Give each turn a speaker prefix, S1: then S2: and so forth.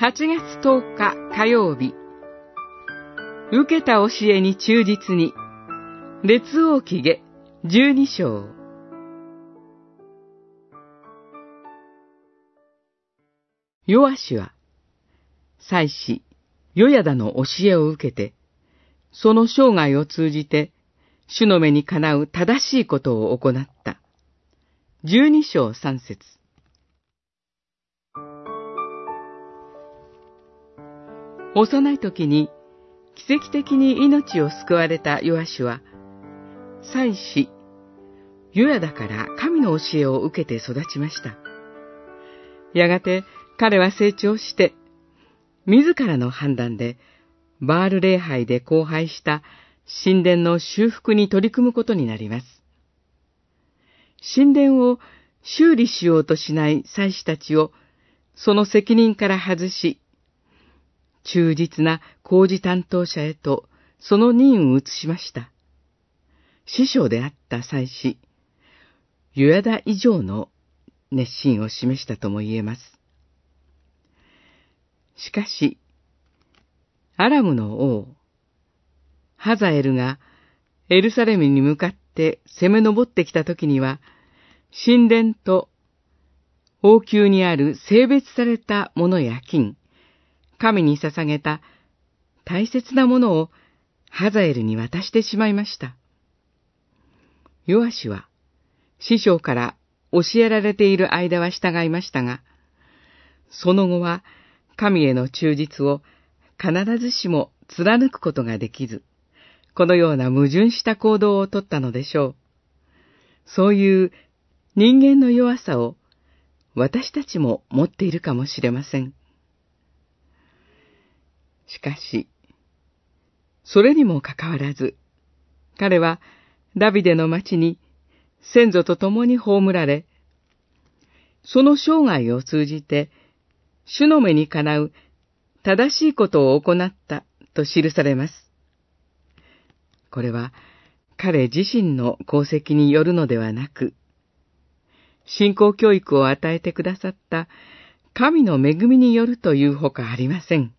S1: 8月10日火曜日。受けた教えに忠実に列王記下12章。ヨアシは祭司ヨヤダの教えを受けてその生涯を通じて主の目にかなう正しいことを行った。12章3節。幼い時に奇跡的に命を救われたヨアシュは、祭司、ヨヤだから神の教えを受けて育ちました。やがて彼は成長して、自らの判断で、バール礼拝で荒廃した神殿の修復に取り組むことになります。神殿を修理しようとしない祭司たちをその責任から外し、忠実な工事担当者へとその任を移しました。師匠であった祭司、ユヤダ以上の熱心を示したとも言えます。しかし、アラムの王、ハザエルがエルサレムに向かって攻め上ってきた時には、神殿と王宮にある性別されたものや金、神に捧げた大切なものをハザエルに渡してしまいました。ヨアシは師匠から教えられている間は従いましたが、その後は神への忠実を必ずしも貫くことができず、このような矛盾した行動をとったのでしょう。そういう人間の弱さを私たちも持っているかもしれません。しかし、それにもかかわらず、彼はダビデの町に先祖と共に葬られ、その生涯を通じて、主の目にかなう正しいことを行ったと記されます。これは彼自身の功績によるのではなく、信仰教育を与えてくださった神の恵みによるというほかありません。